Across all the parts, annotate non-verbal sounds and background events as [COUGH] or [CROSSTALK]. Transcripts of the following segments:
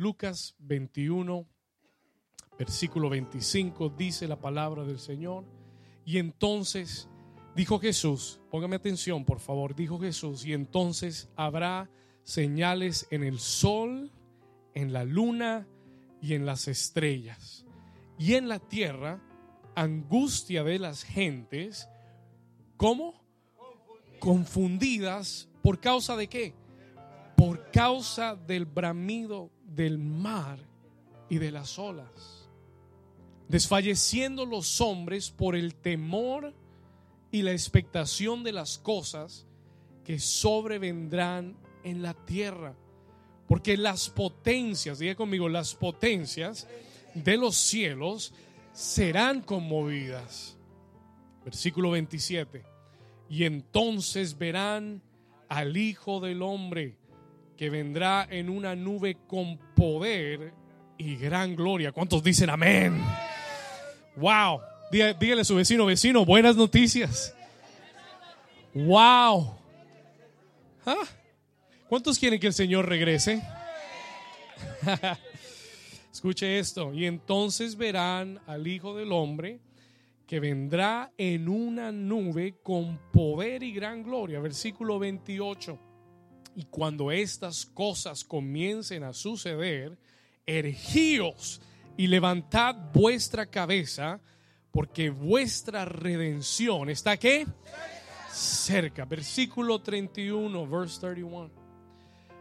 Lucas 21, versículo 25, dice la palabra del Señor. Y entonces dijo Jesús, póngame atención por favor, dijo Jesús, y entonces habrá señales en el sol, en la luna y en las estrellas. Y en la tierra, angustia de las gentes, ¿cómo? Confundidas por causa de qué? Por causa del bramido del mar y de las olas. Desfalleciendo los hombres por el temor y la expectación de las cosas que sobrevendrán en la tierra. Porque las potencias, diga conmigo, las potencias de los cielos serán conmovidas. Versículo 27. Y entonces verán al Hijo del Hombre que vendrá en una nube con poder y gran gloria. ¿Cuántos dicen amén? Wow. Dígale a su vecino, vecino, buenas noticias. Wow. ¿Ah? ¿Cuántos quieren que el Señor regrese? [LAUGHS] Escuche esto. Y entonces verán al Hijo del Hombre que vendrá en una nube con poder y gran gloria. Versículo 28. Y cuando estas cosas comiencen a suceder, ergíos y levantad vuestra cabeza, porque vuestra redención está qué? Cerca. Versículo 31, verse 31.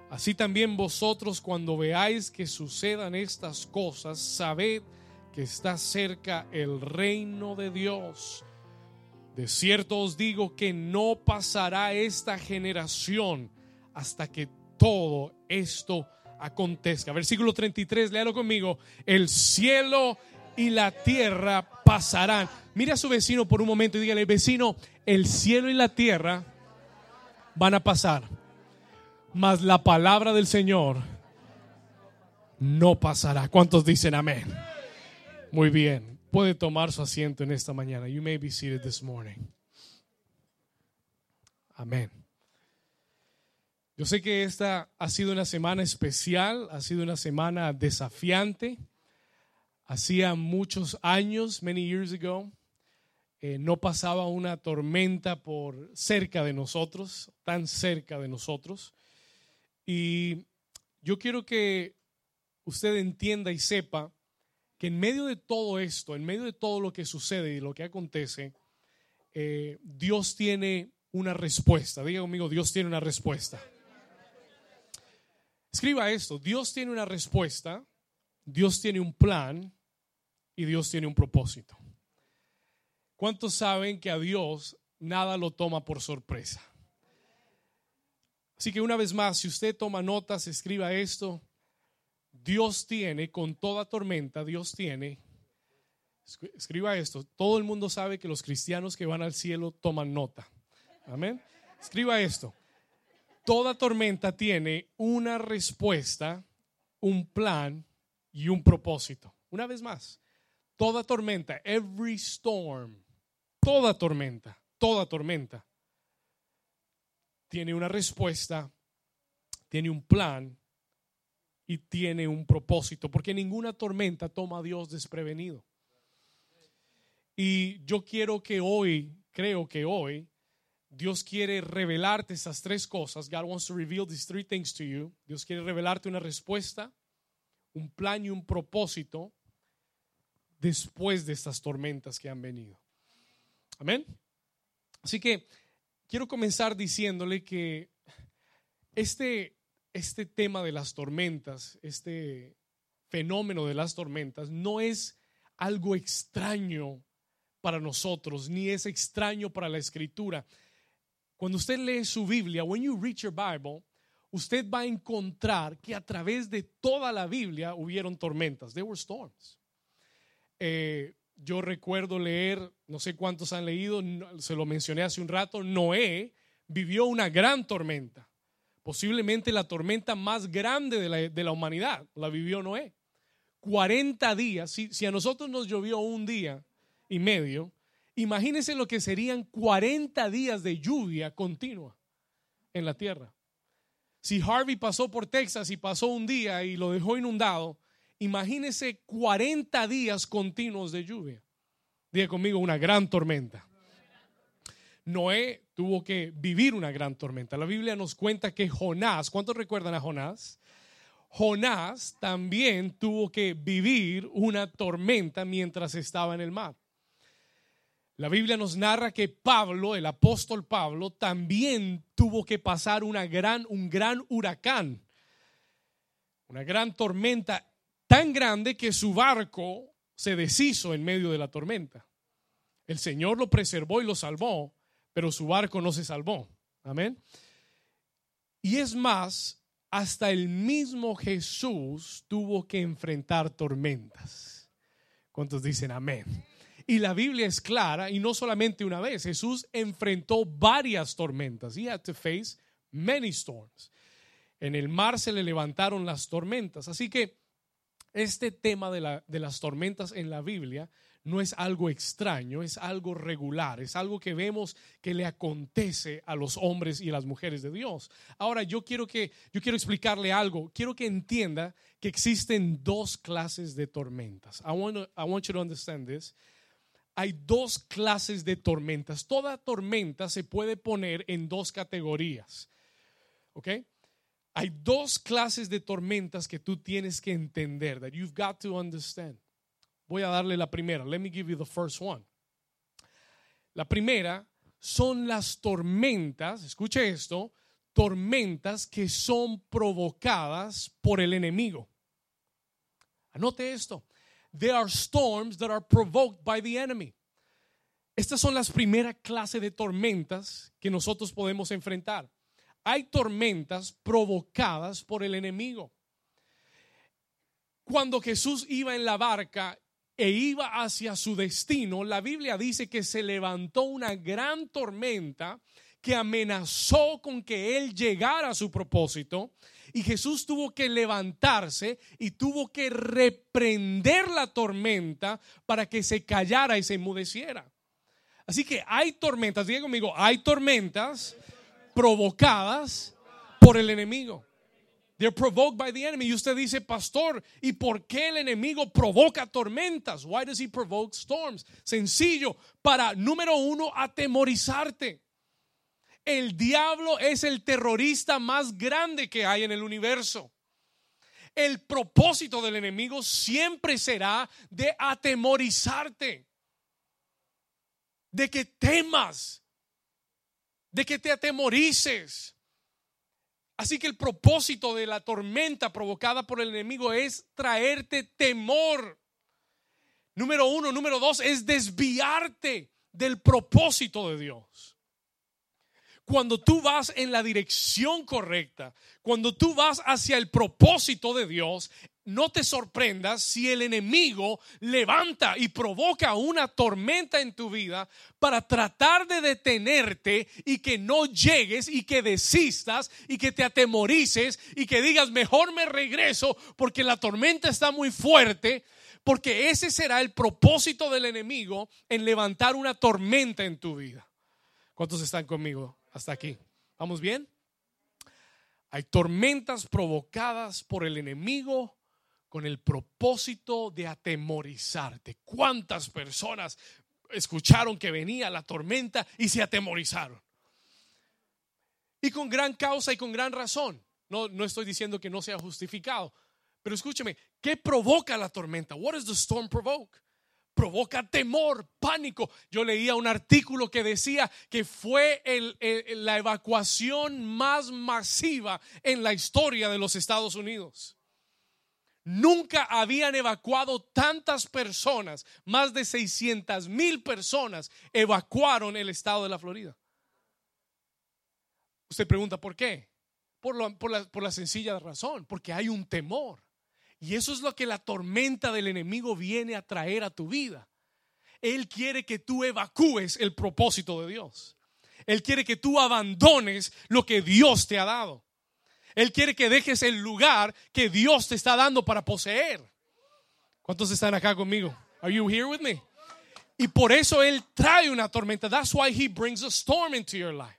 Así también vosotros cuando veáis que sucedan estas cosas, sabed que está cerca el reino de Dios. De cierto os digo que no pasará esta generación hasta que todo esto acontezca. Versículo 33, léalo conmigo. El cielo y la tierra pasarán. Mira a su vecino por un momento y dígale, vecino, el cielo y la tierra van a pasar mas la palabra del Señor no pasará. ¿Cuántos dicen amén? Muy bien. Puede tomar su asiento en esta mañana. You may be seated this morning. Amén. Yo sé que esta ha sido una semana especial, ha sido una semana desafiante. Hacía muchos años, many years ago, eh, no pasaba una tormenta por cerca de nosotros, tan cerca de nosotros. Y yo quiero que usted entienda y sepa que en medio de todo esto, en medio de todo lo que sucede y lo que acontece, eh, Dios tiene una respuesta. Diga conmigo, Dios tiene una respuesta. Escriba esto, Dios tiene una respuesta, Dios tiene un plan y Dios tiene un propósito. ¿Cuántos saben que a Dios nada lo toma por sorpresa? Así que una vez más, si usted toma notas, escriba esto. Dios tiene, con toda tormenta, Dios tiene, escriba esto, todo el mundo sabe que los cristianos que van al cielo toman nota. Amén. Escriba esto. Toda tormenta tiene una respuesta, un plan y un propósito. Una vez más, toda tormenta, every storm, toda tormenta, toda tormenta tiene una respuesta, tiene un plan y tiene un propósito, porque ninguna tormenta toma a Dios desprevenido. Y yo quiero que hoy, creo que hoy, Dios quiere revelarte esas tres cosas. God wants to reveal these three things to you. Dios quiere revelarte una respuesta, un plan y un propósito después de estas tormentas que han venido. Amén. Así que quiero comenzar diciéndole que este, este tema de las tormentas, este fenómeno de las tormentas, no es algo extraño para nosotros, ni es extraño para la escritura. Cuando usted lee su Biblia, when you read your Bible, usted va a encontrar que a través de toda la Biblia hubieron tormentas. There were storms. Eh, yo recuerdo leer, no sé cuántos han leído, se lo mencioné hace un rato, Noé vivió una gran tormenta, posiblemente la tormenta más grande de la, humanidad, la vivió Noé. 40 días, si, si a nosotros nos llovió un día y medio, imagínense lo que serían 40 días de lluvia continua en la tierra. Si Harvey pasó por Texas y pasó un día y lo dejó inundado, imagínese 40 días continuos de lluvia. Diga conmigo, una gran tormenta. Noé tuvo que vivir una gran tormenta. La Biblia nos cuenta que Jonás, ¿cuántos recuerdan a Jonás? Jonás también tuvo que vivir una tormenta mientras estaba en el mar. La Biblia nos narra que Pablo, el apóstol Pablo, también tuvo que pasar una gran, un gran huracán, una gran tormenta tan grande que su barco se deshizo en medio de la tormenta. El Señor lo preservó y lo salvó, pero su barco no se salvó. Amén. Y es más, hasta el mismo Jesús tuvo que enfrentar tormentas. ¿Cuántos dicen amén? Y la Biblia es clara, y no solamente una vez, Jesús enfrentó varias tormentas. He had to face many storms. En el mar se le levantaron las tormentas. Así que este tema de, las tormentas en la Biblia no es algo extraño, es algo regular, es algo que vemos que le acontece a los hombres y a las mujeres de Dios. Ahora yo quiero que yo quiero explicarle algo, quiero que entienda que existen dos clases de tormentas. I want you to understand this hay dos clases de tormentas. Toda tormenta se puede poner en dos categorías. ¿Ok? Hay dos clases de tormentas que tú tienes que entender, that you've got to understand. Voy a darle la primera. Let me give you the first one. La primera son las tormentas, escuche esto, tormentas que son provocadas por el enemigo. Anote esto. There are storms that are provoked by the enemy. Estas son las primeras clases de tormentas que nosotros podemos enfrentar. Hay tormentas provocadas por el enemigo. Cuando Jesús iba en la barca e iba hacia su destino, la Biblia dice que se levantó una gran tormenta que amenazó con que él llegara a su propósito y Jesús tuvo que levantarse y tuvo que reprender la tormenta para que se callara y se enmudeciera. Así que hay tormentas, diga conmigo, hay tormentas provocadas por el enemigo. They're provoked by the enemy. Y usted dice, pastor, ¿y por qué el enemigo provoca tormentas? Why does he provoke storms? Sencillo, para, número uno, atemorizarte. El diablo es el terrorista más grande que hay en el universo. El propósito del enemigo siempre será de atemorizarte, de que temas, de que te atemorices. Así que el propósito de la tormenta provocada por el enemigo es traerte temor. Número uno, número dos, es desviarte del propósito de Dios cuando tú vas en la dirección correcta, cuando tú vas hacia el propósito de Dios, no te sorprendas si el enemigo levanta y provoca una tormenta en tu vida para tratar de detenerte y que no llegues y que desistas y que te atemorices y que digas mejor me regreso porque la tormenta está muy fuerte. Porque ese será el propósito del enemigo en levantar una tormenta en tu vida. ¿Cuántos están conmigo? Hasta aquí. ¿Vamos bien? Hay tormentas provocadas por el enemigo con el propósito de atemorizarte. ¿Cuántas personas escucharon que venía la tormenta y se atemorizaron? Y con gran causa y con gran razón. No, no estoy diciendo que no sea justificado, pero escúcheme, ¿qué provoca la tormenta? What does the storm provoke? Provoca temor, pánico. Yo leía un artículo que decía que fue la evacuación más masiva en la historia de los Estados Unidos. Nunca habían evacuado tantas personas, más de 600 mil personas evacuaron el estado de la Florida. Usted pregunta, ¿por qué? Por, por la sencilla razón, porque hay un temor. Y eso es lo que la tormenta del enemigo viene a traer a tu vida. Él quiere que tú evacúes el propósito de Dios. Él quiere que tú abandones lo que Dios te ha dado. Él quiere que dejes el lugar que Dios te está dando para poseer. ¿Cuántos están acá conmigo? Are you here with me? Y por eso él trae una tormenta. That's why he brings a storm into your life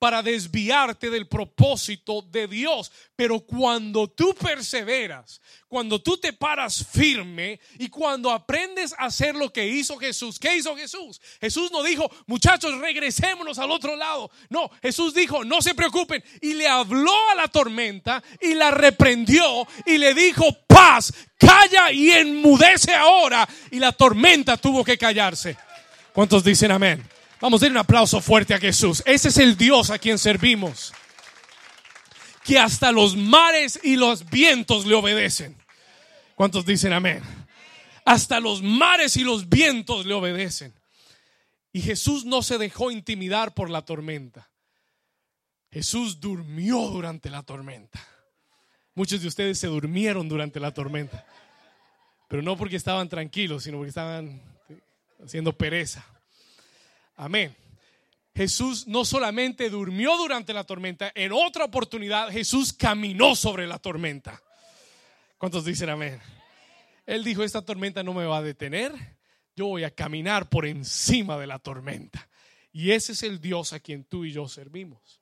para desviarte del propósito de Dios. Pero cuando tú perseveras, cuando tú te paras firme y cuando aprendes a hacer lo que hizo Jesús, ¿qué hizo Jesús? Jesús no dijo, muchachos, regresémonos al otro lado. No, Jesús dijo, no se preocupen. Y le habló a la tormenta y la reprendió y le dijo, paz, calla y enmudece ahora. Y la tormenta tuvo que callarse. ¿Cuántos dicen amén? Vamos a dar un aplauso fuerte a Jesús. Ese es el Dios a quien servimos. Que hasta los mares y los vientos le obedecen. ¿Cuántos dicen amén? Hasta los mares y los vientos le obedecen. Y Jesús no se dejó intimidar por la tormenta. Jesús durmió durante la tormenta. Muchos de ustedes se durmieron durante la tormenta. Pero no porque estaban tranquilos, sino porque estaban haciendo pereza. Amén. Jesús no solamente durmió durante la tormenta, en otra oportunidad Jesús caminó sobre la tormenta. ¿Cuántos dicen amén? Él dijo, esta tormenta no me va a detener, yo voy a caminar por encima de la tormenta. Y ese es el Dios a quien tú y yo servimos.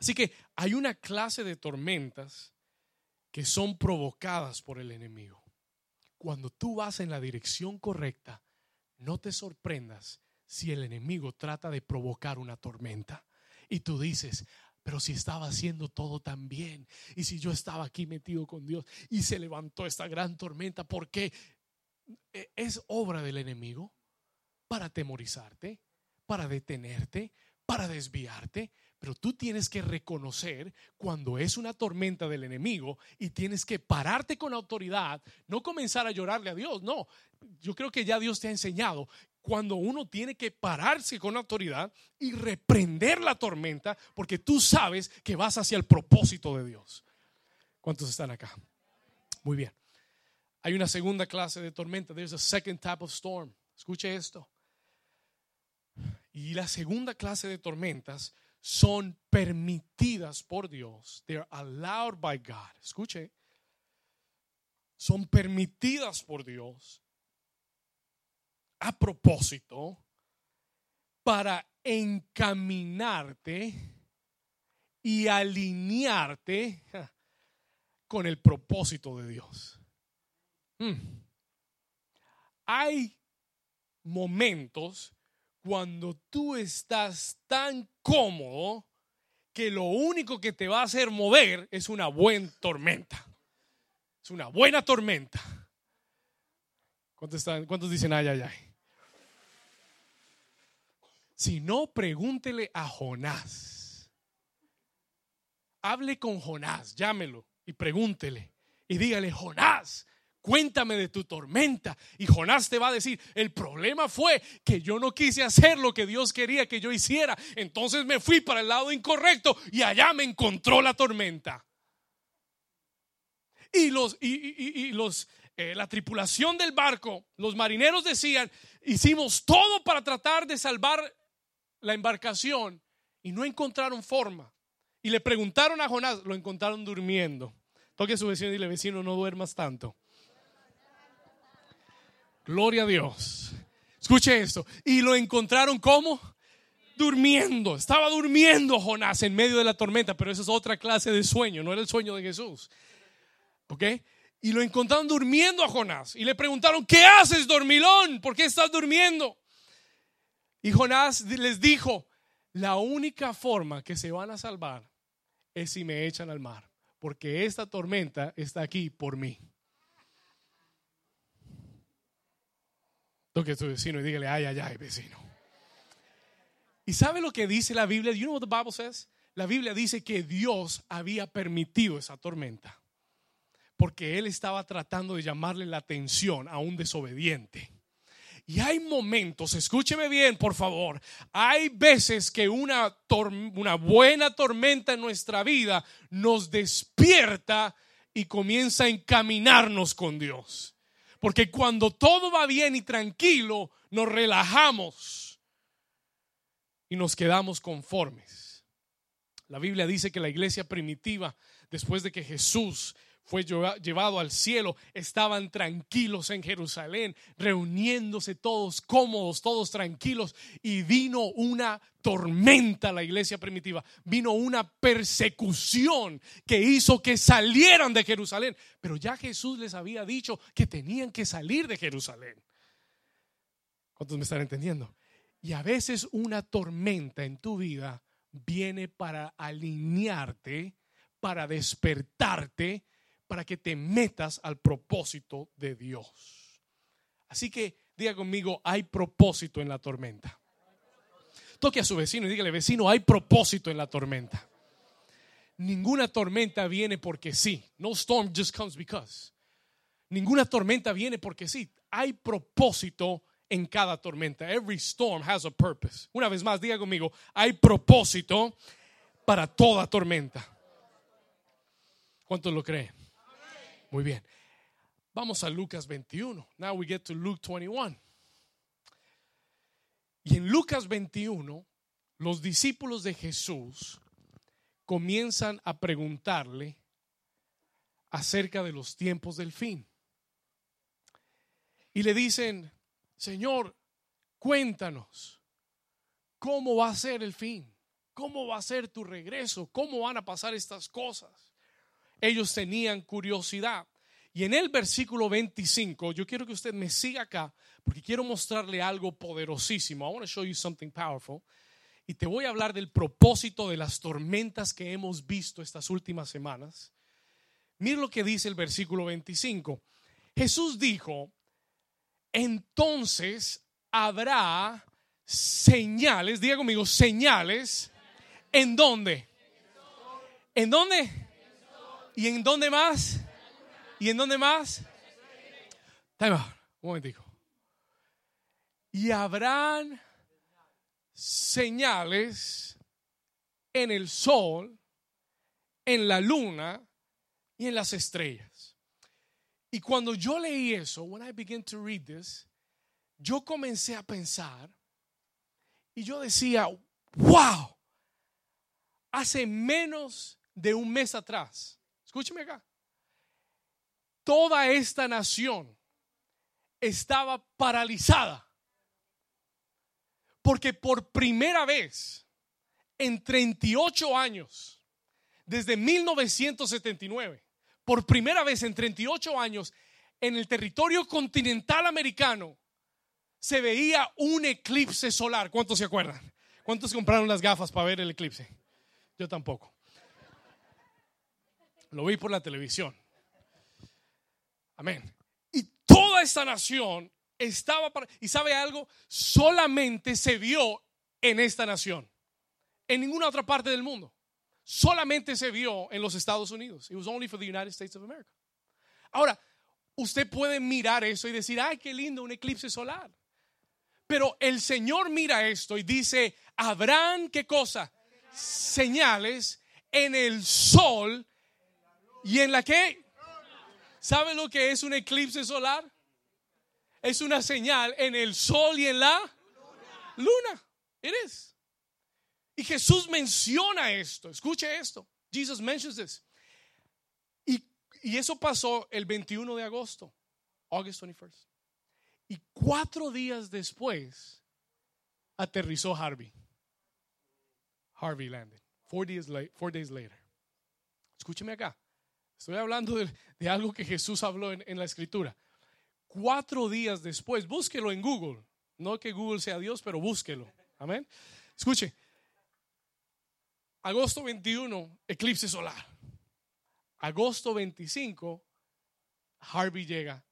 Así que hay una clase de tormentas que son provocadas por el enemigo. Cuando tú vas en la dirección correcta, no te sorprendas si el enemigo trata de provocar una tormenta y tú dices, pero si estaba haciendo todo tan bien y si yo estaba aquí metido con Dios y se levantó esta gran tormenta, ¿por qué? E, es obra del enemigo para temorizarte, para detenerte, para desviarte, pero tú tienes que reconocer cuando es una tormenta del enemigo y tienes que pararte con autoridad, no comenzar a llorarle a Dios, no. Yo creo que ya Dios te ha enseñado cuando uno tiene que pararse con autoridad y reprender la tormenta porque tú sabes que vas hacia el propósito de Dios. ¿Cuántos están acá? Muy bien. Hay una segunda clase de tormenta. There's a second type of storm. Escuche esto. Y la segunda clase de tormentas son permitidas por Dios. They're allowed by God. Escuche. Son permitidas por Dios a propósito para encaminarte y alinearte con el propósito de Dios. Hmm. Hay momentos cuando tú estás tan cómodo que lo único que te va a hacer mover es una buena tormenta. Es una buena tormenta. ¿Cuántos, ¿Cuántos dicen ay, ay, ay? Si no, pregúntele a Jonás. Hable con Jonás, llámelo y pregúntele. Y dígale, Jonás, cuéntame de tu tormenta. Y Jonás te va a decir, el problema fue que yo no quise hacer lo que Dios quería que yo hiciera. Entonces me fui para el lado incorrecto y allá me encontró la tormenta. Y los, y, los eh, la tripulación del barco, los marineros decían, hicimos todo para tratar de salvar la embarcación y no encontraron forma. Y le preguntaron a Jonás, lo encontraron durmiendo. Toque a su vecino y dile, vecino, no duermas tanto. Gloria a Dios. Escuche esto. Y lo encontraron como durmiendo. Estaba durmiendo Jonás en medio de la tormenta, pero esa es otra clase de sueño, no era el sueño de Jesús. ¿Ok? Y lo encontraron durmiendo a Jonás. Y le preguntaron, ¿qué haces, dormilón? ¿Por qué estás durmiendo? Y Jonás les dijo, la única forma que se van a salvar es si me echan al mar, porque esta tormenta está aquí por mí. Toque a tu vecino y dígale, ay, ay, ay, vecino. ¿Y sabe lo que dice la Biblia? You know what the Bible says? La Biblia dice que Dios había permitido esa tormenta porque él estaba tratando de llamarle la atención a un desobediente. Y hay momentos, escúcheme bien, por favor, hay veces que una, una buena tormenta en nuestra vida nos despierta y comienza a encaminarnos con Dios. Porque cuando todo va bien y tranquilo, nos relajamos y nos quedamos conformes. La Biblia dice que la iglesia primitiva, después de que Jesús fue llevado al cielo, estaban tranquilos en Jerusalén, reuniéndose todos cómodos, todos tranquilos, y vino una tormenta a la iglesia primitiva, vino una persecución que hizo que salieran de Jerusalén, pero ya Jesús les había dicho que tenían que salir de Jerusalén. ¿Cuántos me están entendiendo? Y a veces una tormenta en tu vida viene para alinearte, para despertarte, para que te metas al propósito de Dios. Así que diga conmigo, hay propósito en la tormenta. Toque a su vecino y dígale, vecino, hay propósito en la tormenta. Ninguna tormenta viene porque sí. No storm just comes because. Ninguna tormenta viene porque sí. Hay propósito en cada tormenta. Every storm has a purpose. Una vez más, diga conmigo, hay propósito para toda tormenta. ¿Cuántos lo creen? Muy bien. Vamos a Lucas 21. Now we get to Luke 21. Y en Lucas 21, los discípulos de Jesús comienzan a preguntarle acerca de los tiempos del fin. Y le dicen, Señor, cuéntanos, ¿cómo va a ser el fin? ¿Cómo va a ser tu regreso? ¿Cómo van a pasar estas cosas? Ellos tenían curiosidad. Y en el versículo 25, yo quiero que usted me siga acá porque quiero mostrarle algo poderosísimo. I want to show you something powerful. Y te voy a hablar del propósito de las tormentas que hemos visto estas últimas semanas. Mira lo que dice el versículo 25. Jesús dijo, entonces habrá señales, diga conmigo, señales, ¿en dónde? ¿En dónde? ¿Y en dónde más? ¿Y en dónde más? Time un momentico. Y habrán señales en el sol, en la luna y en las estrellas. Y cuando yo leí eso, when I began to read this, yo comencé a pensar y yo decía, wow, hace menos de un mes atrás, escúcheme acá, toda esta nación estaba paralizada. Porque por primera vez en 38 años, desde 1979, por primera vez en 38 años en el territorio continental americano se veía un eclipse solar. ¿Cuántos se acuerdan? ¿Cuántos compraron las gafas para ver el eclipse? Yo tampoco. Lo vi por la televisión. Amén. Y toda esta nación estaba para... ¿Y sabe algo? Solamente se vio en esta nación. En ninguna otra parte del mundo solamente se vio en los Estados Unidos. It was only for the United States of America. Ahora, usted puede mirar eso y decir, ay, qué lindo, un eclipse solar. Pero el Señor mira esto y dice, habrán qué cosa? Señales en el sol y en la que. ¿Sabe lo que es un eclipse solar? Es una señal en el sol y en la luna. Is. Y Jesús menciona esto. Escuche esto. Jesus mentions this. Y, y eso pasó el 21 de agosto, August 21st. Y cuatro días después aterrizó Harvey. Harvey landed. Four days, four days later. Escúcheme acá. Estoy hablando de, de algo que Jesús habló en, en, la escritura. Cuatro días después, búsquelo en Google. No que Google sea Dios, pero búsquelo. Amén. Escuche, Agosto 21, eclipse solar. Agosto 25, Harvey llega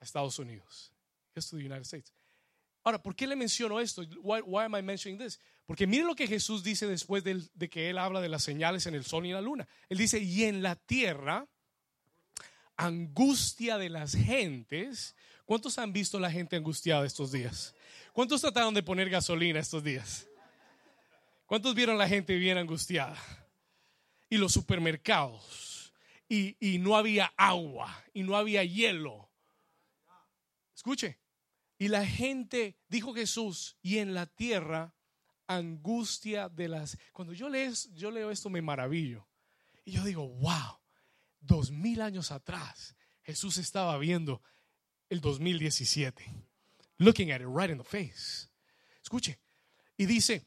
a Estados Unidos. Esto the United States. Ahora, ¿por qué le menciono esto? Why, am I mentioning this? Porque mire lo que Jesús dice después de, que él habla de las señales en el sol y en la luna. Él dice, y en la tierra, angustia de las gentes. ¿Cuántos han visto la gente angustiada estos días? ¿Cuántos trataron de poner gasolina estos días? ¿Cuántos vieron la gente bien angustiada? Y los supermercados. Y, no había agua. Y no había hielo. Escuche. Y la gente, dijo Jesús, y en la tierra angustia de las... Cuando yo leo, yo leo esto me maravillo. Y yo digo, wow, dos mil años atrás, Jesús estaba viendo el 2017. Looking at it right in the face. Escuche. Y dice,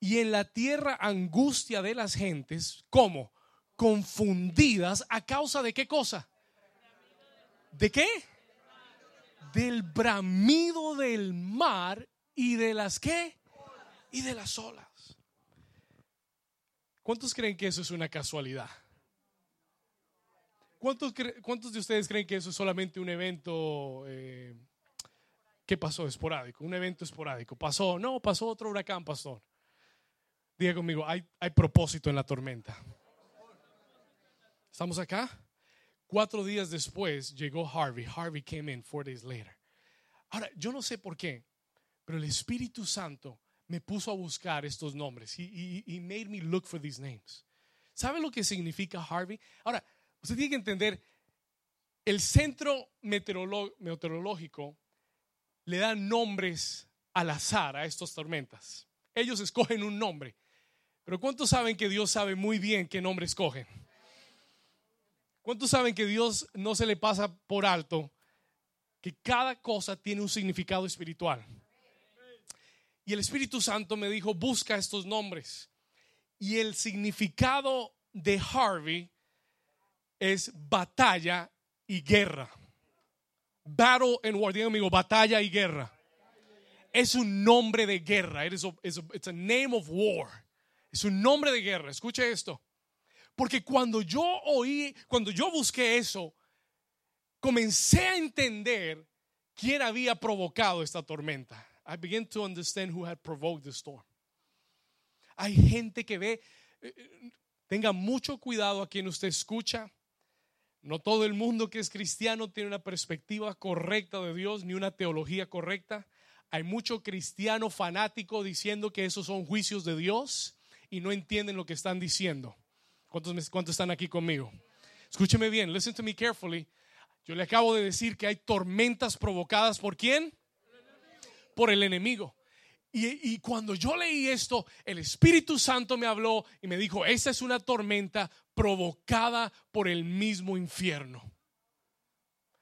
y en la tierra angustia de las gentes, ¿cómo? Confundidas a causa de qué cosa? ¿De qué? Del bramido del mar y de las qué? Y de las olas. ¿Cuántos creen que eso es una casualidad? ¿Cuántos, cuántos de ustedes creen que eso es solamente un evento eh, que pasó esporádico? Un evento esporádico. Pasó, no, pasó otro huracán, pastor. Diga conmigo, hay, hay propósito en la tormenta. ¿Estamos acá? Cuatro días después llegó Harvey. Harvey came in four days later. Ahora, yo no sé por qué, pero el Espíritu Santo me puso a buscar estos nombres. He, he, made me look for these names. ¿Sabe lo que significa Harvey? Ahora, usted tiene que entender, el centro meteorológico le da nombres al azar a estas tormentas. Ellos escogen un nombre. Pero ¿cuántos saben que Dios sabe muy bien qué nombre escogen? ¿Cuántos saben que Dios no se le pasa por alto que cada cosa tiene un significado espiritual? Y el Espíritu Santo me dijo, busca estos nombres. Y el significado de Harvey es batalla y guerra. Battle and war. Diga amigo, batalla y guerra. Es un nombre de guerra. It is it's a name of war. Es un nombre de guerra. Escuche esto. Porque cuando yo oí, cuando yo busqué eso, comencé a entender quién había provocado esta tormenta. I began to understand who had provoked the storm. Hay gente que ve, eh, eh, tenga mucho cuidado a quien usted escucha. No todo el mundo que es cristiano tiene una perspectiva correcta de Dios ni una teología correcta. Hay mucho cristiano fanático diciendo que esos son juicios de Dios y no entienden lo que están diciendo. ¿Cuántos, cuántos están aquí conmigo? Escúcheme bien, listen to me carefully. Yo le acabo de decir que hay tormentas provocadas por quién? Por el enemigo. Y, cuando yo leí esto, el Espíritu Santo me habló y me dijo, esta es una tormenta provocada por el mismo infierno.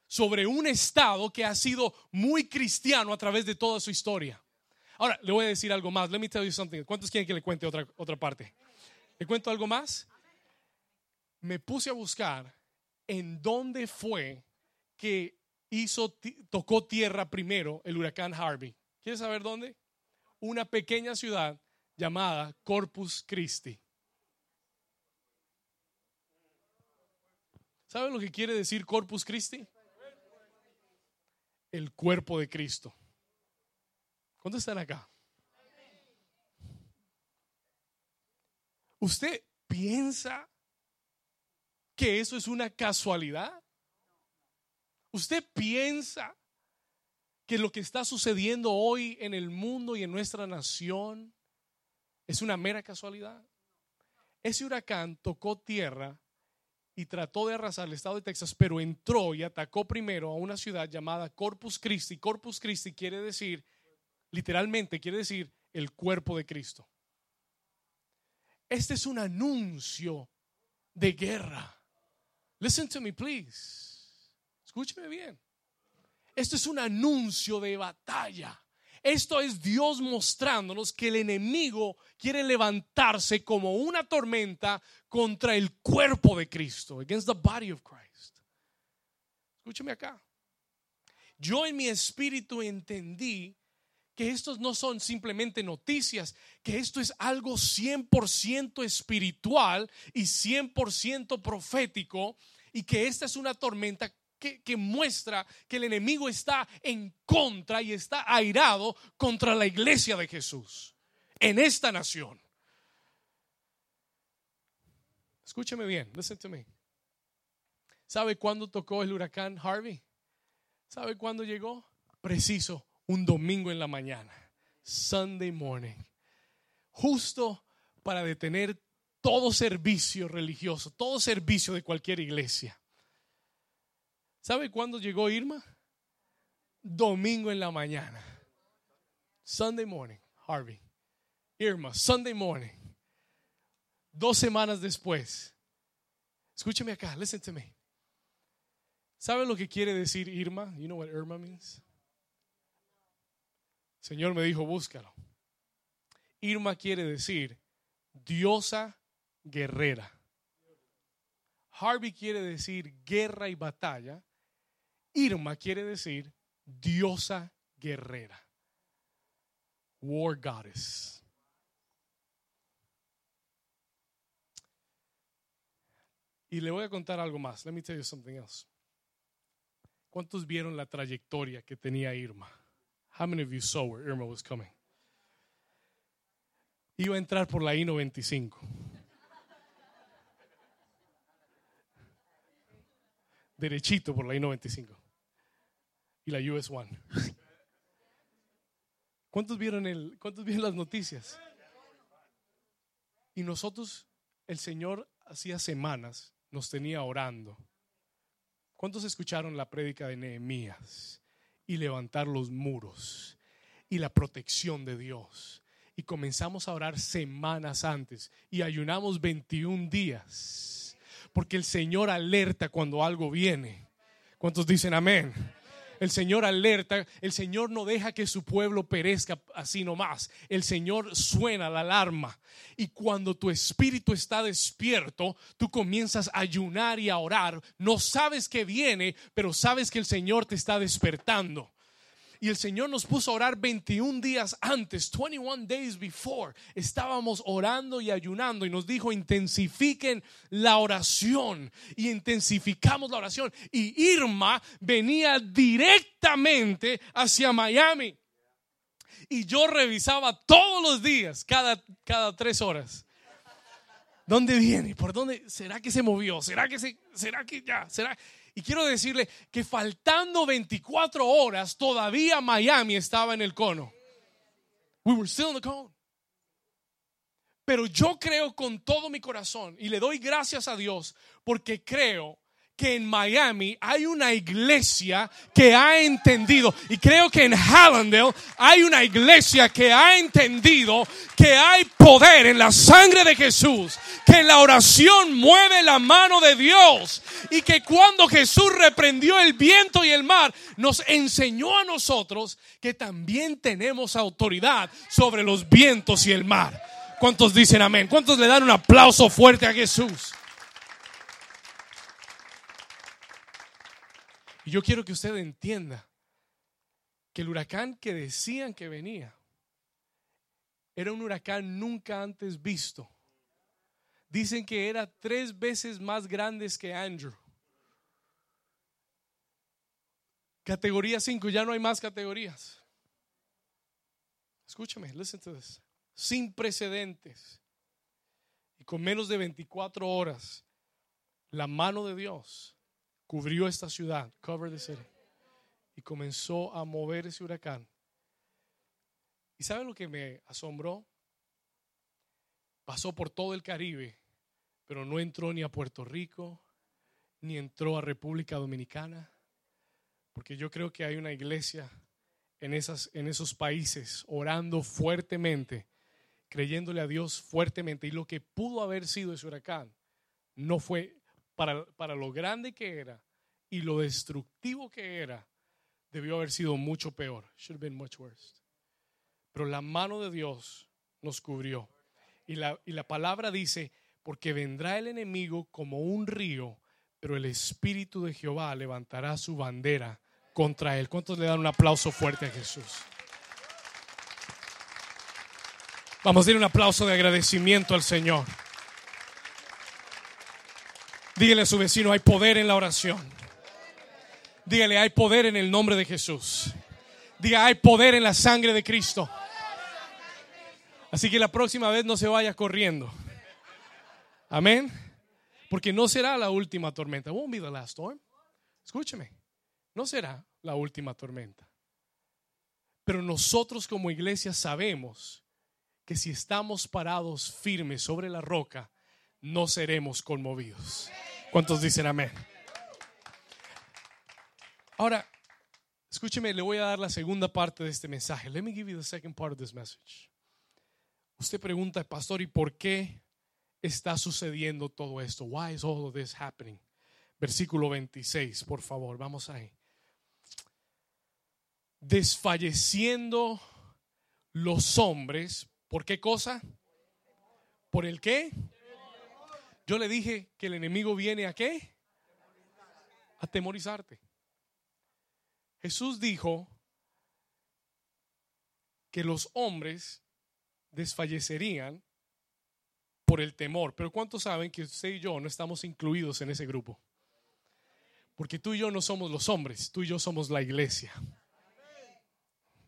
Sobre un estado que ha sido muy cristiano a través de toda su historia. Ahora, le voy a decir algo más. Let me tell you something. ¿Cuántos quieren que le cuente otra, otra parte? ¿Le cuento algo más? Me puse a buscar en dónde fue que hizo, tocó tierra primero el huracán Harvey. ¿Quieres saber dónde? Una pequeña ciudad llamada Corpus Christi. ¿Sabe lo que quiere decir Corpus Christi? El cuerpo de Cristo. ¿Cuántos están acá? ¿Usted piensa que eso es una casualidad? ¿Usted piensa que lo que está sucediendo hoy en el mundo y en nuestra nación es una mera casualidad? Ese huracán tocó tierra y trató de arrasar el estado de Texas, pero entró y atacó primero a una ciudad llamada Corpus Christi. Corpus Christi quiere decir literalmente quiere decir el cuerpo de Cristo. Este es un anuncio de guerra. Listen to me, please. Escúcheme bien. Esto es un anuncio de batalla. Esto es Dios mostrándonos que el enemigo quiere levantarse como una tormenta contra el cuerpo de Cristo, against the body of Christ. Escúcheme acá. Yo en mi espíritu entendí que estos no son simplemente noticias, que esto es algo 100% espiritual y 100% profético y que esta es una tormenta que, muestra que el enemigo está en contra y está airado contra la iglesia de Jesús en esta nación. Escúcheme bien, listen to me. ¿Sabe cuándo tocó el huracán Harvey? ¿Sabe cuándo llegó? Preciso, un domingo en la mañana, Sunday morning, justo para detener todo servicio religioso, todo servicio de cualquier iglesia. ¿Sabe cuándo llegó Irma? Domingo en la mañana. Sunday morning, Harvey. Irma, Sunday morning. Dos semanas después, Escúcheme acá, listen to me. ¿Sabe lo que quiere decir Irma? You know what Irma means? Señor me dijo, búscalo. Irma quiere decir diosa guerrera. Harvey quiere decir guerra y batalla. Irma quiere decir diosa guerrera. War goddess. Y le voy a contar algo más. Let me tell you something else. ¿Cuántos vieron la trayectoria que tenía Irma? How many of you saw where Irma was coming? Iba a entrar por la I-95. Derechito por la I-95. Y la US One. ¿Cuántos vieron, el, ¿Cuántos vieron las noticias? Y nosotros, el Señor hacía semanas nos tenía orando. ¿Cuántos escucharon la prédica de Nehemías? Y levantar los muros y la protección de Dios. Y comenzamos a orar semanas antes y ayunamos 21 días. Porque el Señor alerta cuando algo viene. ¿Cuántos dicen amén? El Señor alerta, el Señor no deja que su pueblo perezca así nomás. El Señor suena la alarma. Y cuando tu espíritu está despierto, tú comienzas a ayunar y a orar. No sabes que viene, pero sabes que el Señor te está despertando. Y el Señor nos puso a orar 21 días antes, 21 days before. Estábamos orando y ayunando y nos dijo, intensifiquen la oración. Y intensificamos la oración. Y Irma venía directamente hacia Miami. Y yo revisaba todos los días, cada, cada tres horas. ¿Dónde viene? ¿Por dónde? ¿Será que se movió? ¿Será que se, será que ya? ¿Será? Y quiero decirle que faltando 24 horas, todavía Miami estaba en el cono. We were still in the cone. Pero yo creo con todo mi corazón y le doy gracias a Dios porque creo que en Miami hay una iglesia que ha entendido, y creo que en Hallandale hay una iglesia que ha entendido que hay poder en la sangre de Jesús, que la oración mueve la mano de Dios, y que cuando Jesús reprendió el viento y el mar, nos enseñó a nosotros que también tenemos autoridad sobre los vientos y el mar. ¿Cuántos dicen amén? ¿Cuántos le dan un aplauso fuerte a Jesús? Y yo quiero que usted entienda que el huracán que decían que venía era un huracán nunca antes visto. Dicen que era tres veces más grande que Andrew. Categoría 5, ya no hay más categorías. Escúchame, listen to this. Sin precedentes y con menos de 24 horas, la mano de Dios cubrió esta ciudad, cover the city, y comenzó a mover ese huracán. ¿Y saben lo que me asombró? Pasó por todo el Caribe, pero no entró ni a Puerto Rico, ni entró a República Dominicana, porque yo creo que hay una iglesia en, esas, en esos países orando fuertemente, creyéndole a Dios fuertemente, y lo que pudo haber sido ese huracán no fue para, lo grande que era y lo destructivo que era, debió haber sido mucho peor. Should have been much worse. Pero la mano de Dios nos cubrió. Y la, y la palabra dice, porque vendrá el enemigo como un río, pero el Espíritu de Jehová levantará su bandera contra él. ¿Cuántos le dan un aplauso fuerte a Jesús? Vamos a dar un aplauso de agradecimiento al Señor. Dígale a su vecino, hay poder en la oración. Dígale, hay poder en el nombre de Jesús. Diga, hay poder en la sangre de Cristo. Así que la próxima vez no se vaya corriendo. Amén. Porque no será la última tormenta. Escúcheme. No será la última tormenta. Pero nosotros como iglesia sabemos que si estamos parados firmes sobre la roca, no seremos conmovidos. ¿Cuántos dicen amén? Ahora, escúcheme, le voy a dar la segunda parte de este mensaje. Let me give you the second part of this message. Usted pregunta, pastor, ¿y por qué está sucediendo todo esto? Why is all of this happening? Versículo 26, por favor, vamos ahí. Desfalleciendo los hombres, ¿por qué cosa? ¿Por el qué? Yo le dije que el enemigo viene a qué? A temorizarte. Jesús dijo que los hombres desfallecerían por el temor. Pero ¿cuántos saben que usted y yo no estamos incluidos en ese grupo? Porque tú y yo no somos los hombres, tú y yo somos la iglesia.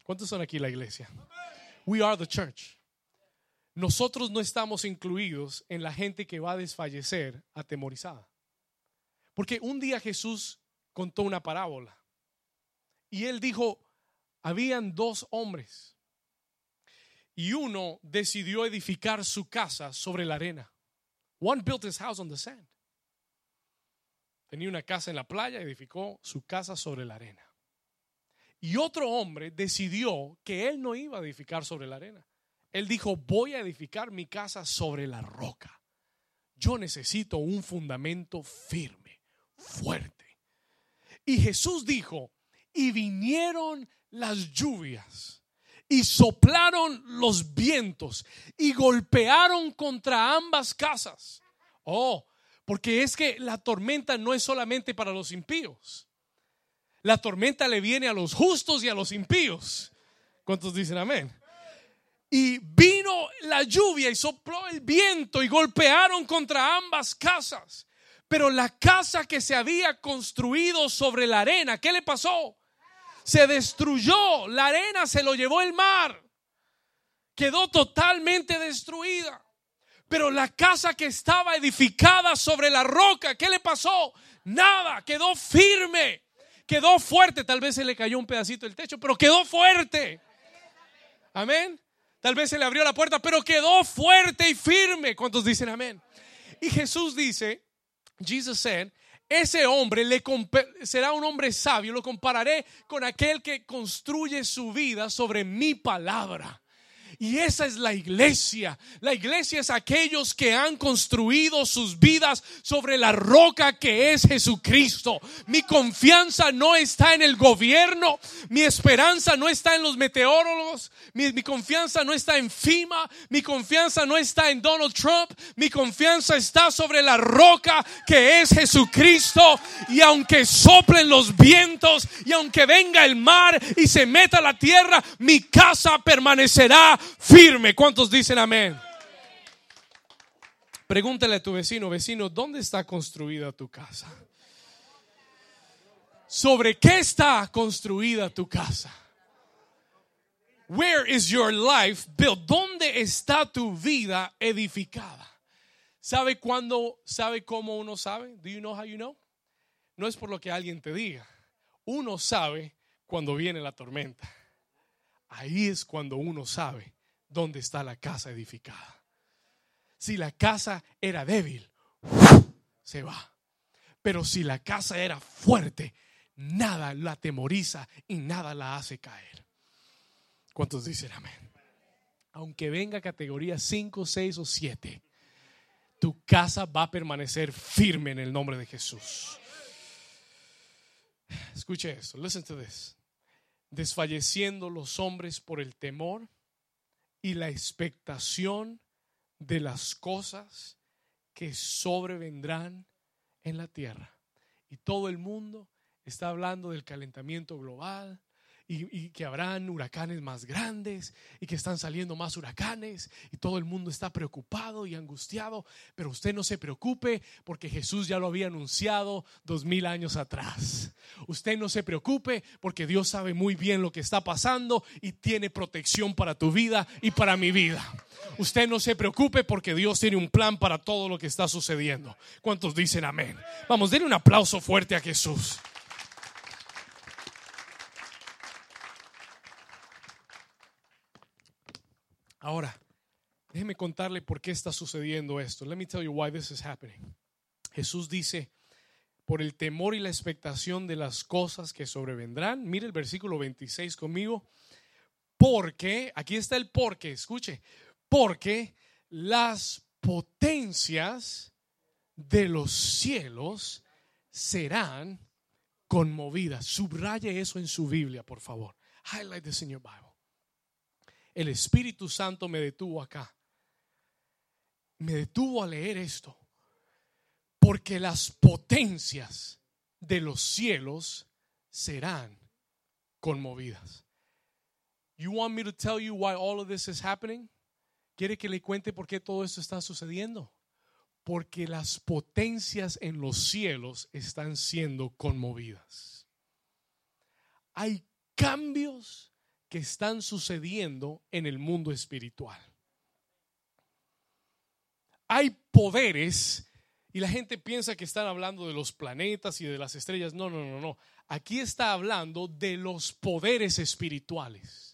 ¿Cuántos son aquí la iglesia? We are the church. Nosotros no estamos incluidos en la gente que va a desfallecer atemorizada. Porque un día Jesús contó una parábola y él dijo, habían dos hombres y uno decidió edificar su casa sobre la arena. One built his house on the sand. Tenía una casa en la playa, edificó su casa sobre la arena. Y otro hombre decidió que él no iba a edificar sobre la arena. Él dijo, voy a edificar mi casa sobre la roca. Yo necesito un fundamento firme, fuerte. Y Jesús dijo, y vinieron las lluvias y soplaron los vientos y golpearon contra ambas casas. Oh, porque es que la tormenta no es solamente para los impíos. La tormenta le viene a los justos y a los impíos. ¿Cuántos dicen amén? Y vino la lluvia y sopló el viento y golpearon contra ambas casas. Pero la casa que se había construido sobre la arena, ¿qué le pasó? Se destruyó, la arena se lo llevó el mar. Quedó totalmente destruida. Pero la casa que estaba edificada sobre la roca, ¿qué le pasó? Nada, quedó firme, quedó fuerte. Tal vez se le cayó un pedacito del techo, pero quedó fuerte. Amén. Tal vez se le abrió la puerta, pero quedó fuerte y firme. ¿Cuántos dicen amén? Y Jesús dice, Jesus said, ese hombre será un hombre sabio, lo compararé con aquel que construye su vida sobre mi palabra. Y esa es la iglesia. La iglesia es aquellos que han construido sus vidas sobre la roca que es Jesucristo. Mi confianza no está en el gobierno. Mi esperanza no está en los meteorólogos. Mi, mi confianza no está en FIMA. Mi confianza no está en Donald Trump. Mi confianza está sobre la roca que es Jesucristo. Y aunque soplen los vientos y aunque venga el mar y se meta la tierra, mi casa permanecerá firme. ¿Cuántos dicen amén? Pregúntale a tu vecino, vecino, ¿dónde está construida tu casa? ¿Sobre qué está construida tu casa? Where is your life built? ¿Dónde está tu vida edificada? ¿Sabe cuándo, sabe cómo uno sabe? Do you know how you know? No es por lo que alguien te diga. Uno sabe cuando viene la tormenta. Ahí es cuando uno sabe dónde está la casa edificada. Si la casa era débil, se va. Pero si la casa era fuerte, nada la temoriza y nada la hace caer. ¿Cuántos dicen amén? Aunque venga categoría 5, 6 o 7, tu casa va a permanecer firme en el nombre de Jesús. Escuche esto, listen to this. Desfalleciendo los hombres por el temor y la expectación de las cosas que sobrevendrán en la tierra. Y todo el mundo está hablando del calentamiento global, y, que habrán huracanes más grandes y que están saliendo más huracanes y todo el mundo está preocupado y angustiado, pero usted no se preocupe porque Jesús ya lo había anunciado dos mil años atrás. Usted no se preocupe porque Dios sabe muy bien lo que está pasando y tiene protección para tu vida y para mi vida. Usted no se preocupe porque Dios tiene un plan para todo lo que está sucediendo. ¿Cuántos dicen amén? Vamos, denle un aplauso fuerte a Jesús. Ahora, déjeme contarle por qué está sucediendo esto. Let me tell you why this is happening. Jesús dice, por el temor y la expectación de las cosas que sobrevendrán. Mire el versículo 26 conmigo. Porque, aquí está el porque, escuche, porque las potencias de los cielos serán conmovidas. Subraye eso en su Biblia, por favor. Highlight this in your Bible. El Espíritu Santo me detuvo acá. Me detuvo a leer esto. Porque las potencias de los cielos serán conmovidas. You want me to tell you why all of this is happening? ¿Quiere que le cuente por qué todo esto está sucediendo? Porque las potencias en los cielos están siendo conmovidas. Hay cambios que están sucediendo en el mundo espiritual. Hay poderes y la gente piensa que están hablando de los planetas y de las estrellas. No, no, no, no. Aquí está hablando de los poderes espirituales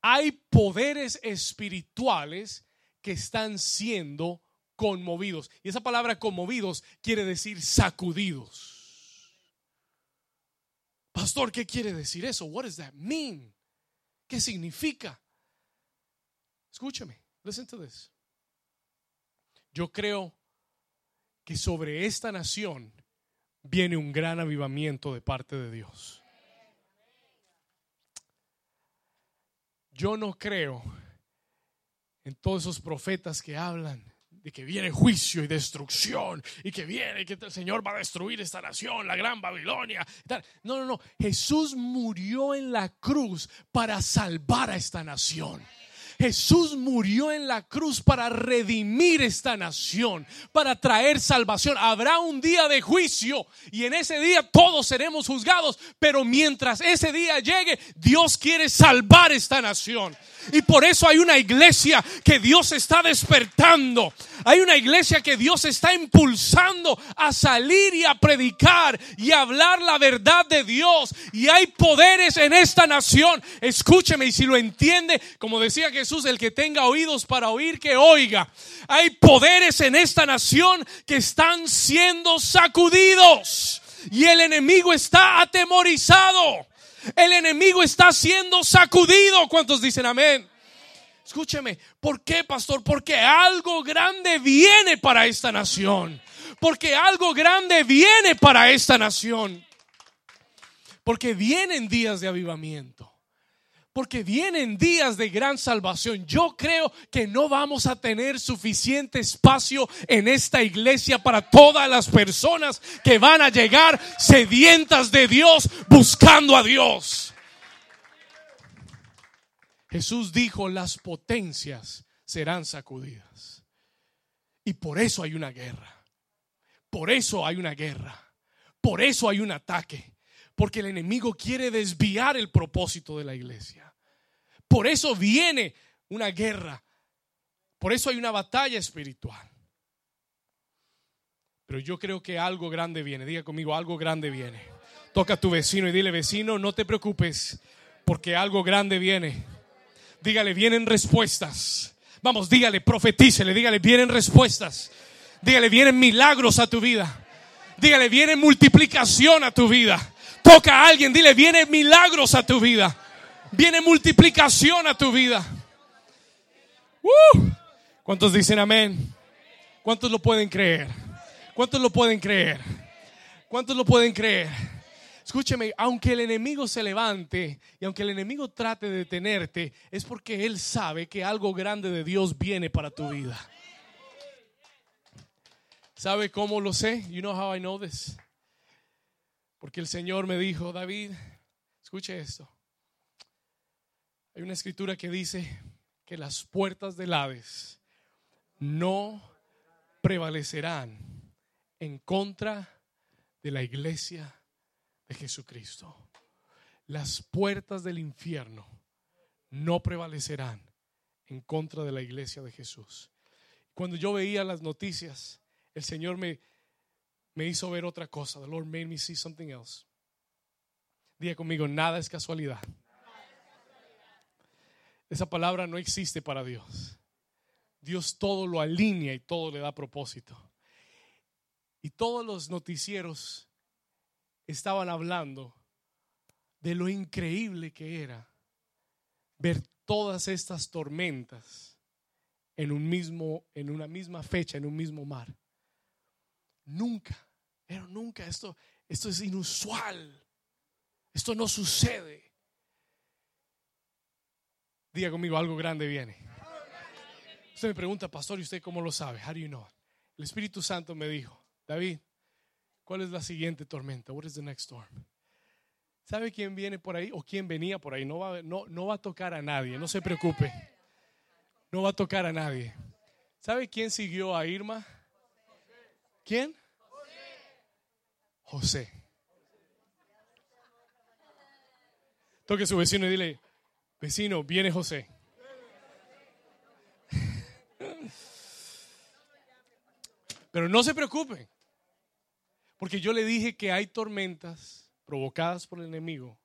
hay poderes espirituales que están siendo conmovidos. Y esa palabra conmovidos quiere decir sacudidos. Pastor, ¿qué quiere decir eso? What does that mean? ¿Qué significa? Escúchame, listen to this. Yo creo que sobre esta nación viene un gran avivamiento de parte de Dios. Yo no creo en todos esos profetas que hablan de que viene juicio y destrucción y que viene que el Señor va a destruir esta nación, la gran Babilonia. No, no, no. Jesús murió en la cruz para salvar a esta nación. Jesús murió en la cruz para redimir esta nación, para traer salvación. Habrá un día de juicio y en ese día todos seremos juzgados, pero mientras ese día llegue, Dios quiere salvar esta nación. Y por eso hay una iglesia que Dios está despertando. Hay una iglesia que Dios está impulsando a salir y a predicar y a hablar la verdad de Dios. Y hay poderes en esta nación. Escúcheme y si lo entiende, como decía Jesús, el que tenga oídos para oír, que oiga. Hay poderes en esta nación que están siendo sacudidos. Y el enemigo está atemorizado. El enemigo está siendo sacudido. ¿Cuántos dicen amén? Escúcheme, ¿por qué, pastor? Porque algo grande viene para esta nación. Porque algo grande viene para esta nación. Porque vienen días de avivamiento porque vienen días de gran salvación. Yo creo que no vamos a tener suficiente espacio en esta iglesia para todas las personas que van a llegar sedientas de Dios, buscando a Dios. Jesús dijo, las potencias serán sacudidas. Y por eso hay una guerra. Por eso hay una guerra. Por eso hay un ataque. Porque el enemigo quiere desviar el propósito de la iglesia. Por eso viene una guerra. Por eso hay una batalla espiritual. Pero yo creo que algo grande viene. Diga conmigo, algo grande viene. Toca a tu vecino y dile, vecino, no te preocupes, porque algo grande viene. Dígale, vienen respuestas. Vamos, dígale, profetícele, dígale, vienen respuestas. Dígale, vienen milagros a tu vida. Dígale, viene multiplicación a tu vida. Toca a alguien, dile, vienen milagros a tu vida viene multiplicación a tu vida. ¿Cuántos dicen amén? ¿Cuántos lo pueden creer? ¿Cuántos lo pueden creer? ¿Cuántos lo pueden creer? Escúcheme, aunque el enemigo se levante y aunque el enemigo trate de detenerte, es porque él sabe que algo grande de Dios viene para tu vida. ¿Sabe cómo lo sé? You know how I know this. Porque el Señor me dijo, David, escuche esto. Hay una escritura que dice que las puertas del Hades no prevalecerán en contra de la iglesia de Jesucristo. Las puertas del infierno no prevalecerán en contra de la iglesia de Jesús. Cuando yo veía las noticias, el Señor me, me hizo ver otra cosa. The Lord made me see something else. Diga conmigo, nada es casualidad. Esa palabra no existe para Dios. Dios todo lo alinea y todo le da propósito. Y todos los noticieros estaban hablando de lo increíble que era ver todas estas tormentas en un mismo, en una misma fecha, en un mismo mar. Nunca, pero nunca, esto, esto es inusual. Esto no sucede. Diga conmigo, algo grande viene. Usted me pregunta, pastor, ¿y usted cómo lo sabe? How do you know? El Espíritu Santo me dijo, David, ¿cuál es la siguiente tormenta? What is the next storm? ¿Sabe quién viene por ahí o quién venía por ahí? No va, no, no va a tocar a nadie, no se preocupe. No va a tocar a nadie. ¿Sabe quién siguió a Irma? ¿Quién? José. Toque a su vecino y dile, vecino, viene José. Pero no se preocupen, porque yo le dije que hay tormentas provocadas por el enemigo,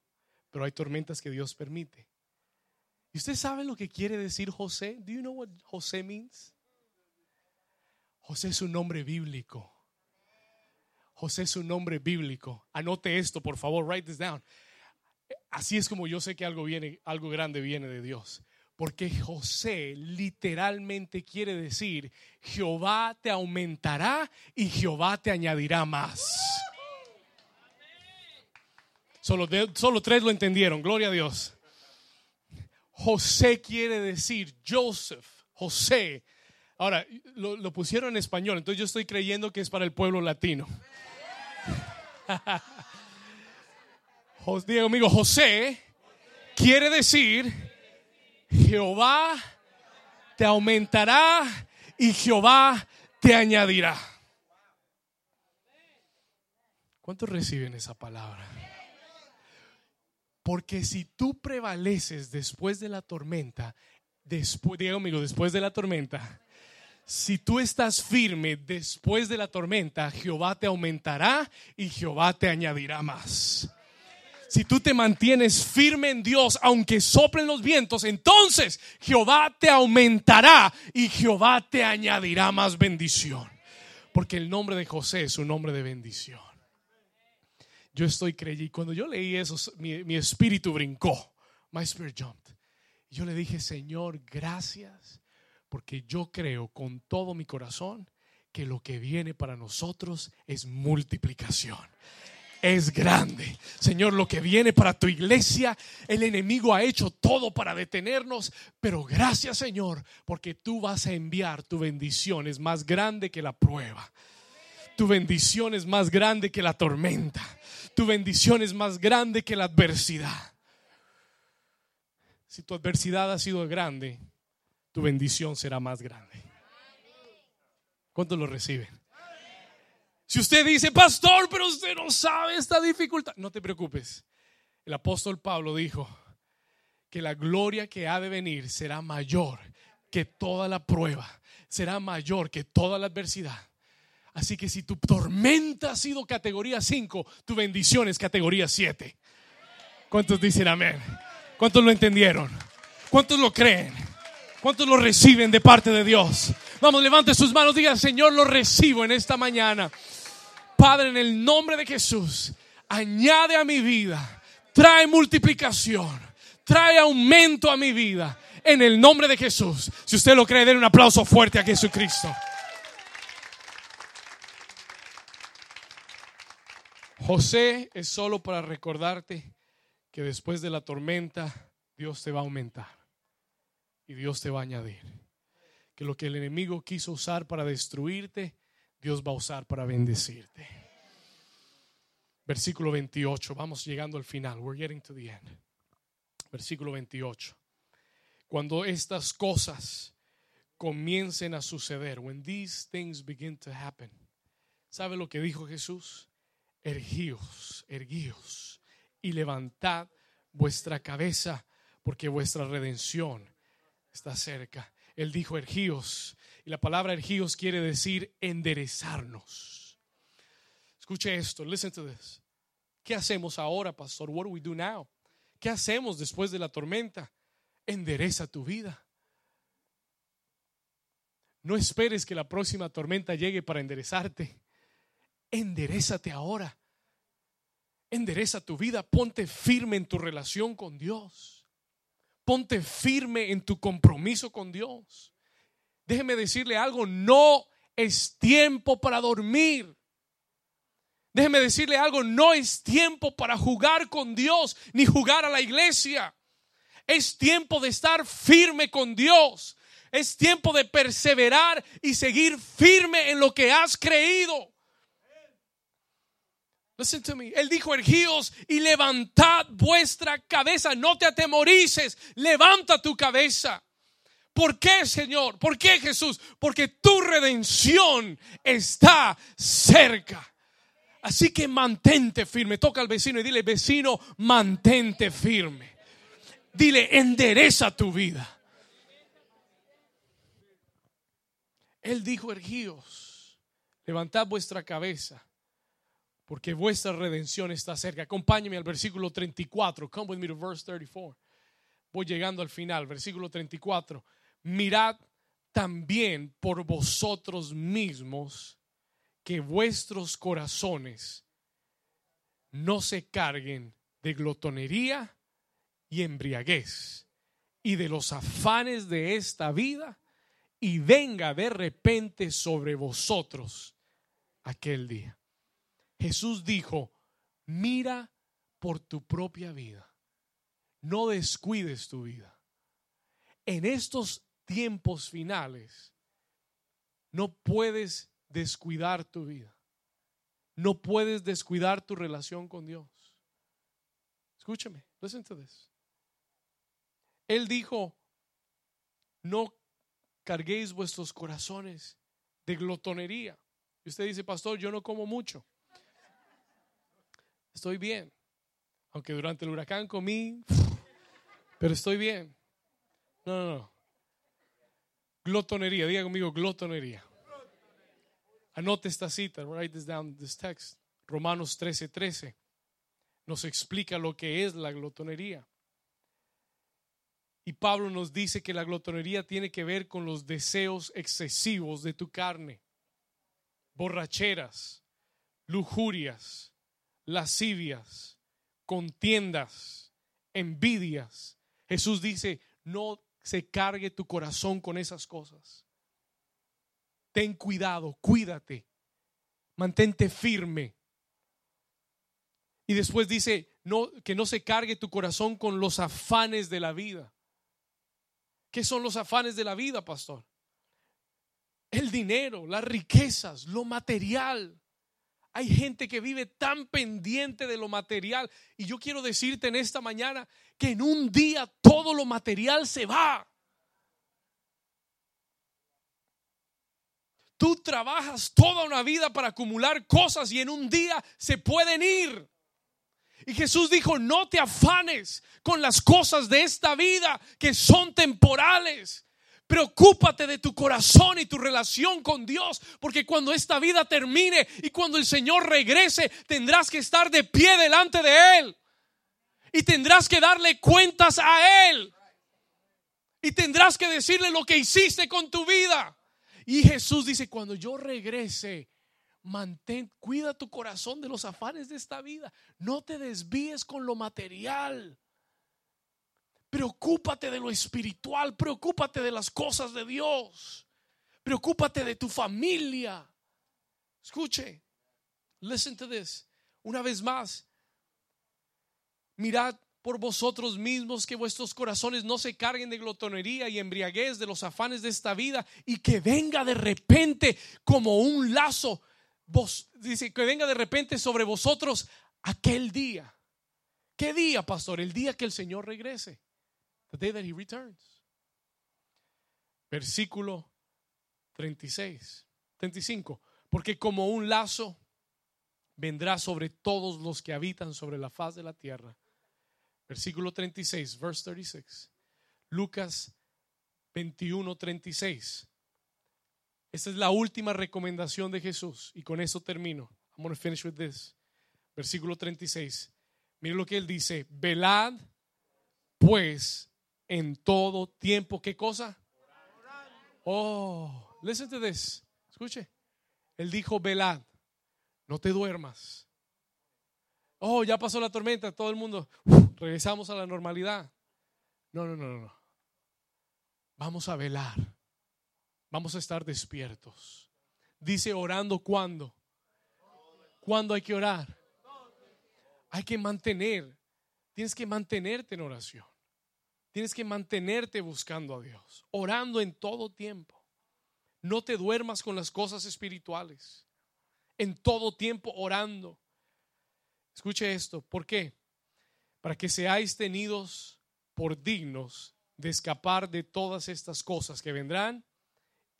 pero hay tormentas que Dios permite. ¿Y usted sabe lo que quiere decir José? Do you know what José means? José es un nombre bíblico. José es un nombre bíblico. Anote esto, por favor, write this down. Así es como yo sé que algo viene, algo grande viene de Dios. Porque José literalmente quiere decir, Jehová te aumentará y Jehová te añadirá más. Solo, solo tres lo entendieron, gloria a Dios. José quiere decir Joseph, José. Ahora, lo, lo pusieron en español, entonces yo estoy creyendo que es para el pueblo latino. [LAUGHS] Diego amigo, José quiere decir Jehová te aumentará y Jehová te añadirá. ¿Cuántos reciben esa palabra? Porque si tú prevaleces después de la tormenta, después, Diego amigo, después de la tormenta, si tú estás firme después de la tormenta, Jehová te aumentará y Jehová te añadirá más. Si tú te mantienes firme en Dios, aunque soplen los vientos, entonces Jehová te aumentará y Jehová te añadirá más bendición. Porque el nombre de José es un nombre de bendición. Yo estoy creyendo, cuando yo leí eso, mi espíritu brincó. My spirit jumped. Yo le dije, Señor, gracias, porque yo creo con todo mi corazón que lo que viene para nosotros es multiplicación es grande. Señor, lo que viene para tu iglesia, el enemigo ha hecho todo para detenernos, pero gracias Señor, porque tú vas a enviar tu bendición, es más grande que la prueba. Tu bendición es más grande que la tormenta. Tu bendición es más grande que la adversidad. Si tu adversidad ha sido grande, tu bendición será más grande. ¿Cuántos lo reciben? Si usted dice, pastor, pero usted no sabe esta dificultad, no te preocupes. El apóstol Pablo dijo que la gloria que ha de venir será mayor que toda la prueba, será mayor que toda la adversidad. Así que si tu tormenta ha sido categoría 5, tu bendición es categoría 7. ¿Cuántos dicen amén? ¿Cuántos lo entendieron? ¿Cuántos lo creen? ¿Cuántos lo reciben de parte de Dios? Vamos, levante sus manos, diga, Señor, lo recibo en esta mañana. Padre, en el nombre de Jesús, añade a mi vida, trae multiplicación, trae aumento a mi vida, en el nombre de Jesús. Si usted lo cree, den un aplauso fuerte a Jesucristo. José es solo para recordarte que después de la tormenta Dios te va a aumentar y Dios te va a añadir. Que lo que el enemigo quiso usar para destruirte, Dios va a usar para bendecirte. Versículo 28, vamos llegando al final. We're getting to the end. Versículo 28. Cuando estas cosas comiencen a suceder, when these things begin to happen, ¿sabe lo que dijo Jesús? Ergíos, erguíos y levantad vuestra cabeza porque vuestra redención está cerca. Él dijo ergíos y la palabra ergíos quiere decir enderezarnos. Escuche esto, listen to this. ¿Qué hacemos ahora, pastor? What do we do now? ¿Qué hacemos después de la tormenta? Endereza tu vida. No esperes que la próxima tormenta llegue para enderezarte. Enderezate ahora. Endereza tu vida. Ponte firme en tu relación con Dios. Ponte firme en tu compromiso con Dios. Déjeme decirle algo, no es tiempo para dormir. Déjeme decirle algo, no es tiempo para jugar con Dios ni jugar a la iglesia. Es tiempo de estar firme con Dios. Es tiempo de perseverar y seguir firme en lo que has creído. Listen to me. Él dijo, ergíos y levantad vuestra cabeza. No te atemorices. Levanta tu cabeza. ¿Por qué, Señor? ¿Por qué, Jesús? Porque tu redención está cerca. Así que mantente firme. Toca al vecino y dile, vecino, mantente firme. Dile, endereza tu vida. Él dijo, ergíos, levantad vuestra cabeza, porque vuestra redención está cerca. Acompáñeme al versículo 34. Come with me to verse 34. Voy llegando al final, versículo 34. Mirad también por vosotros mismos que vuestros corazones no se carguen de glotonería y embriaguez y de los afanes de esta vida y venga de repente sobre vosotros aquel día. Jesús dijo, mira por tu propia vida, no descuides tu vida. En estos tiempos finales, no puedes descuidar tu vida. No puedes descuidar tu relación con Dios. Escúchame, listen to this. Él dijo, no carguéis vuestros corazones de glotonería. Y usted dice, pastor, yo no como mucho. Estoy bien. Aunque durante el huracán comí, pero estoy bien. No, no, no. Glotonería, diga conmigo, glotonería. Anote esta cita, write this down, this text. Romanos 13, 13 nos explica lo que es la glotonería. Y Pablo nos dice que la glotonería tiene que ver con los deseos excesivos de tu carne, borracheras, lujurias, lascivias, contiendas, envidias. Jesús dice, no se cargue tu corazón con esas cosas. Ten cuidado, cuídate, mantente firme. Y después dice, no, que no se cargue tu corazón con los afanes de la vida. ¿Qué son los afanes de la vida, pastor? El dinero, las riquezas, lo material. Hay gente que vive tan pendiente de lo material. Y yo quiero decirte en esta mañana que en un día todo lo material se va. Tú trabajas toda una vida para acumular cosas y en un día se pueden ir. Y Jesús dijo, no te afanes con las cosas de esta vida que son temporales. Preocúpate de tu corazón y tu relación con Dios, porque cuando esta vida termine y cuando el Señor regrese, tendrás que estar de pie delante de Él. Y tendrás que darle cuentas a Él. Y tendrás que decirle lo que hiciste con tu vida. Y Jesús dice, cuando yo regrese, mantén, cuida tu corazón de los afanes de esta vida. No te desvíes con lo material. Preocúpate de lo espiritual, preocúpate de las cosas de Dios. Preocúpate de tu familia. Escuche, listen to this. Una vez más, mirad por vosotros mismos que vuestros corazones no se carguen de glotonería y embriaguez de los afanes de esta vida y que venga de repente como un lazo vos, dice que venga de repente sobre vosotros aquel día. ¿Qué día, pastor? El día que el Señor regrese. The day that he returns. Versículo 36, 35. Porque como un lazo vendrá sobre todos los que habitan sobre la faz de la tierra. Versículo 36, verse 36. Lucas 21, 36. Esta es la última recomendación de Jesús y con eso termino. I'm going to finish with this. Versículo 36. Mire lo que él dice, velad pues en todo tiempo, ¿qué cosa? Oh, listen to this. Escuche. Él dijo, velad, no te duermas. Oh, ya pasó la tormenta, todo el mundo, regresamos a la normalidad. No, no, no, no. Vamos a velar Vamos a estar despiertos. Dice orando cuándo. ¿Cuándo hay que orar? Hay que mantener. Tienes que mantenerte en oración. Tienes que mantenerte buscando a Dios, orando en todo tiempo. No te duermas con las cosas espirituales. En todo tiempo orando. Escuche esto. ¿Por qué? Para que seáis tenidos por dignos de escapar de todas estas cosas que vendrán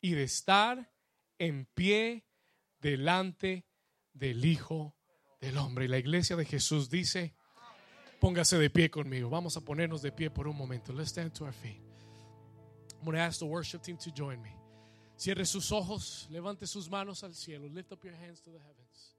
y de estar en pie delante del Hijo del Hombre. Y la iglesia de Jesús dice, póngase de pie conmigo. Vamos a ponernos de pie por un momento. Let's stand to our feet. I'm going to ask the worship team to join me. Cierre sus ojos, levante sus manos al cielo. Lift up your hands to the heavens.